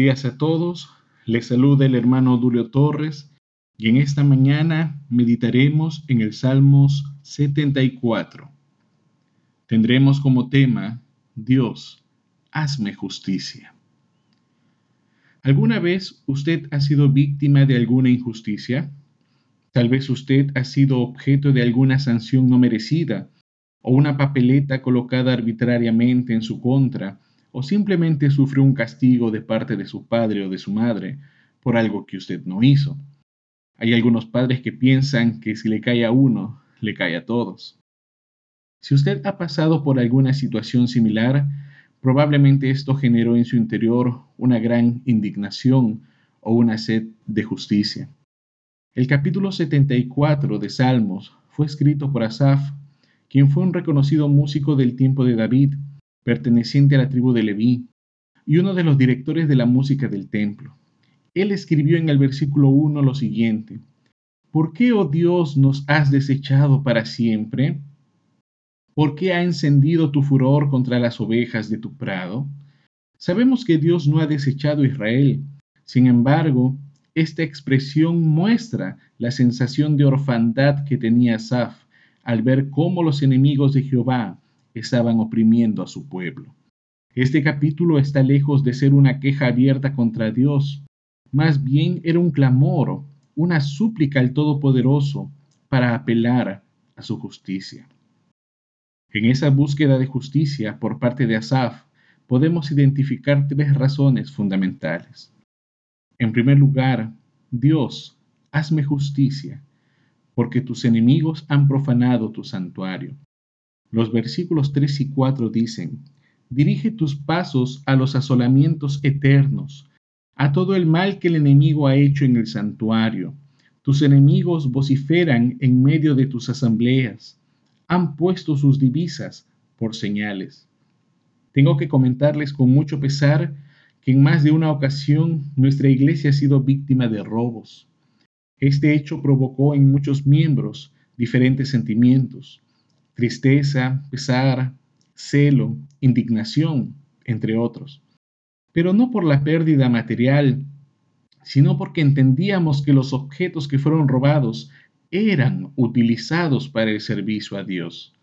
días a todos. Les saluda el hermano Dulio Torres y en esta mañana meditaremos en el Salmos 74. Tendremos como tema, Dios, hazme justicia. ¿Alguna vez usted ha sido víctima de alguna injusticia? Tal vez usted ha sido objeto de alguna sanción no merecida o una papeleta colocada arbitrariamente en su contra o simplemente sufrió un castigo de parte de su padre o de su madre por algo que usted no hizo. Hay algunos padres que piensan que si le cae a uno, le cae a todos. Si usted ha pasado por alguna situación similar, probablemente esto generó en su interior una gran indignación o una sed de justicia. El capítulo 74 de Salmos fue escrito por Asaf, quien fue un reconocido músico del tiempo de David perteneciente a la tribu de Leví, y uno de los directores de la música del templo. Él escribió en el versículo 1 lo siguiente, ¿Por qué, oh Dios, nos has desechado para siempre? ¿Por qué ha encendido tu furor contra las ovejas de tu prado? Sabemos que Dios no ha desechado a Israel. Sin embargo, esta expresión muestra la sensación de orfandad que tenía Asaf al ver cómo los enemigos de Jehová estaban oprimiendo a su pueblo. Este capítulo está lejos de ser una queja abierta contra Dios, más bien era un clamor, una súplica al Todopoderoso para apelar a su justicia. En esa búsqueda de justicia por parte de Asaf, podemos identificar tres razones fundamentales. En primer lugar, Dios, hazme justicia, porque tus enemigos han profanado tu santuario. Los versículos 3 y 4 dicen, Dirige tus pasos a los asolamientos eternos, a todo el mal que el enemigo ha hecho en el santuario. Tus enemigos vociferan en medio de tus asambleas, han puesto sus divisas por señales. Tengo que comentarles con mucho pesar que en más de una ocasión nuestra iglesia ha sido víctima de robos. Este hecho provocó en muchos miembros diferentes sentimientos tristeza, pesar, celo, indignación, entre otros. Pero no por la pérdida material, sino porque entendíamos que los objetos que fueron robados eran utilizados para el servicio a Dios.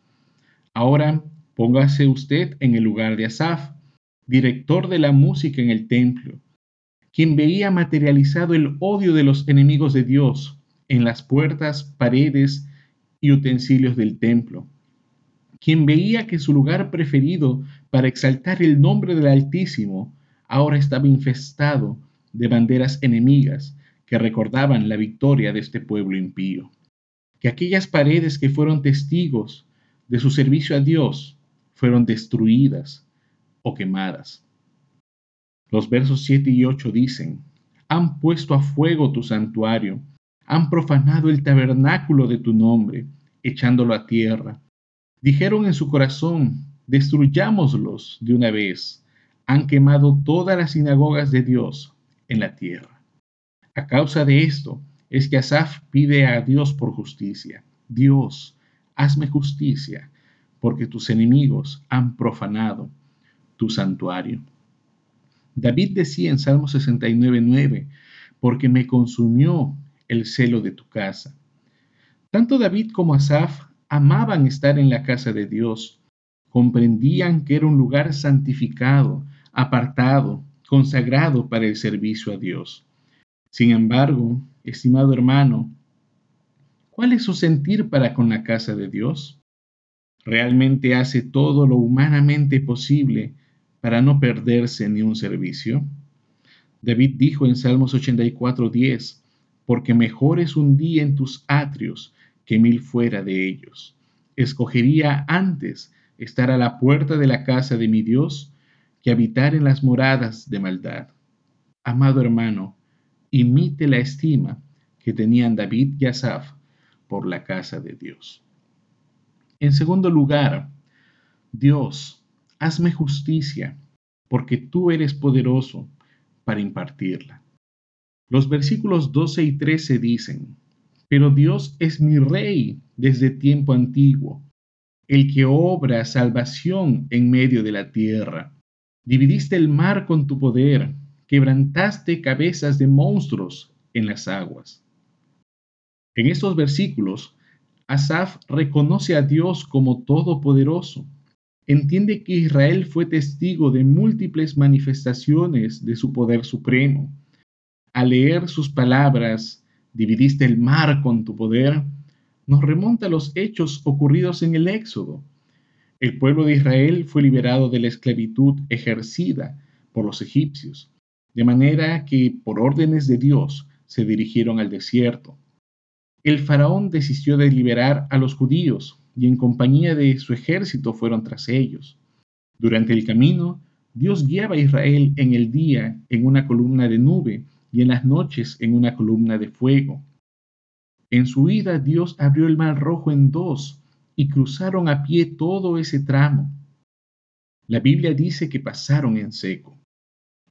Ahora póngase usted en el lugar de Asaf, director de la música en el templo, quien veía materializado el odio de los enemigos de Dios en las puertas, paredes y utensilios del templo quien veía que su lugar preferido para exaltar el nombre del Altísimo ahora estaba infestado de banderas enemigas que recordaban la victoria de este pueblo impío. Que aquellas paredes que fueron testigos de su servicio a Dios fueron destruidas o quemadas. Los versos 7 y 8 dicen, han puesto a fuego tu santuario, han profanado el tabernáculo de tu nombre, echándolo a tierra Dijeron en su corazón, destruyámoslos de una vez. Han quemado todas las sinagogas de Dios en la tierra. A causa de esto es que Asaf pide a Dios por justicia. Dios, hazme justicia, porque tus enemigos han profanado tu santuario. David decía en Salmo 69.9, porque me consumió el celo de tu casa. Tanto David como Asaf amaban estar en la casa de Dios, comprendían que era un lugar santificado, apartado, consagrado para el servicio a Dios. Sin embargo, estimado hermano, ¿cuál es su sentir para con la casa de Dios? ¿Realmente hace todo lo humanamente posible para no perderse ni un servicio? David dijo en Salmos 84:10, porque mejor es un día en tus atrios que mil fuera de ellos. Escogería antes estar a la puerta de la casa de mi Dios que habitar en las moradas de maldad. Amado hermano, imite la estima que tenían David y Asaf por la casa de Dios. En segundo lugar, Dios, hazme justicia, porque tú eres poderoso para impartirla. Los versículos 12 y 13 dicen, pero Dios es mi rey desde tiempo antiguo, el que obra salvación en medio de la tierra. Dividiste el mar con tu poder, quebrantaste cabezas de monstruos en las aguas. En estos versículos, Asaf reconoce a Dios como todopoderoso. Entiende que Israel fue testigo de múltiples manifestaciones de su poder supremo. Al leer sus palabras, dividiste el mar con tu poder, nos remonta a los hechos ocurridos en el Éxodo. El pueblo de Israel fue liberado de la esclavitud ejercida por los egipcios, de manera que, por órdenes de Dios, se dirigieron al desierto. El faraón desistió de liberar a los judíos y en compañía de su ejército fueron tras ellos. Durante el camino, Dios guiaba a Israel en el día en una columna de nube y en las noches en una columna de fuego. En su huida Dios abrió el mar rojo en dos y cruzaron a pie todo ese tramo. La Biblia dice que pasaron en seco.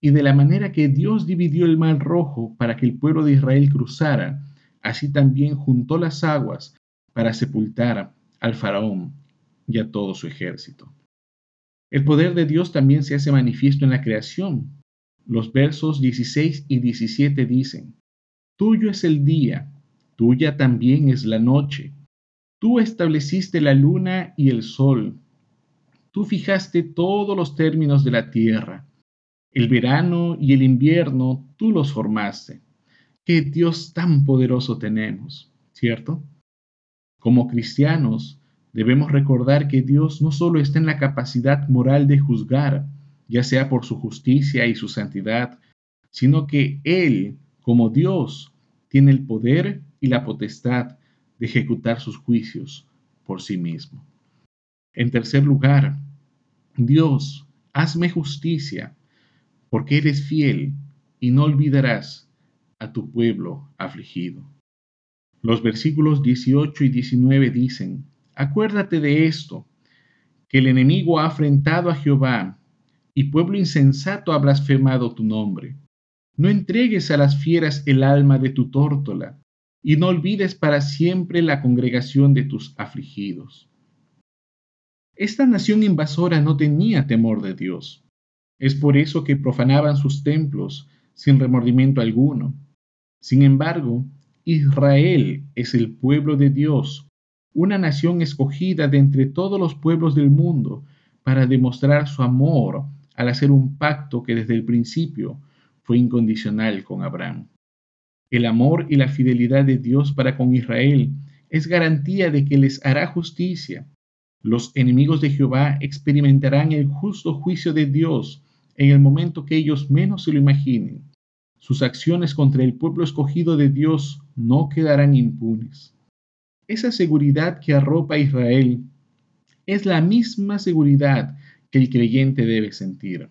Y de la manera que Dios dividió el mar rojo para que el pueblo de Israel cruzara, así también juntó las aguas para sepultar al faraón y a todo su ejército. El poder de Dios también se hace manifiesto en la creación. Los versos 16 y 17 dicen, Tuyo es el día, tuya también es la noche. Tú estableciste la luna y el sol. Tú fijaste todos los términos de la tierra. El verano y el invierno tú los formaste. Qué Dios tan poderoso tenemos, ¿cierto? Como cristianos, debemos recordar que Dios no solo está en la capacidad moral de juzgar, ya sea por su justicia y su santidad, sino que Él, como Dios, tiene el poder y la potestad de ejecutar sus juicios por sí mismo. En tercer lugar, Dios, hazme justicia, porque eres fiel y no olvidarás a tu pueblo afligido. Los versículos 18 y 19 dicen, Acuérdate de esto, que el enemigo ha afrentado a Jehová, y pueblo insensato ha blasfemado tu nombre. No entregues a las fieras el alma de tu tórtola, y no olvides para siempre la congregación de tus afligidos. Esta nación invasora no tenía temor de Dios. Es por eso que profanaban sus templos sin remordimiento alguno. Sin embargo, Israel es el pueblo de Dios, una nación escogida de entre todos los pueblos del mundo para demostrar su amor al hacer un pacto que desde el principio fue incondicional con Abraham. El amor y la fidelidad de Dios para con Israel es garantía de que les hará justicia. Los enemigos de Jehová experimentarán el justo juicio de Dios en el momento que ellos menos se lo imaginen. Sus acciones contra el pueblo escogido de Dios no quedarán impunes. Esa seguridad que arropa a Israel es la misma seguridad que el creyente debe sentir.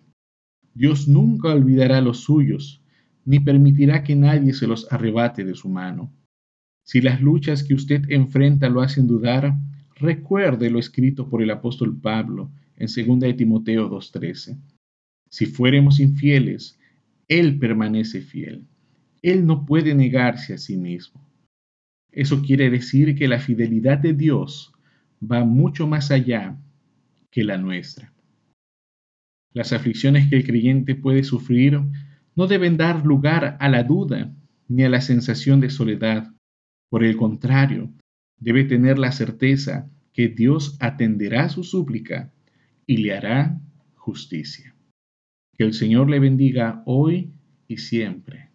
Dios nunca olvidará los suyos, ni permitirá que nadie se los arrebate de su mano. Si las luchas que usted enfrenta lo hacen dudar, recuerde lo escrito por el apóstol Pablo en 2 de Timoteo 2.13. Si fuéramos infieles, Él permanece fiel. Él no puede negarse a sí mismo. Eso quiere decir que la fidelidad de Dios va mucho más allá que la nuestra. Las aflicciones que el creyente puede sufrir no deben dar lugar a la duda ni a la sensación de soledad. Por el contrario, debe tener la certeza que Dios atenderá su súplica y le hará justicia. Que el Señor le bendiga hoy y siempre.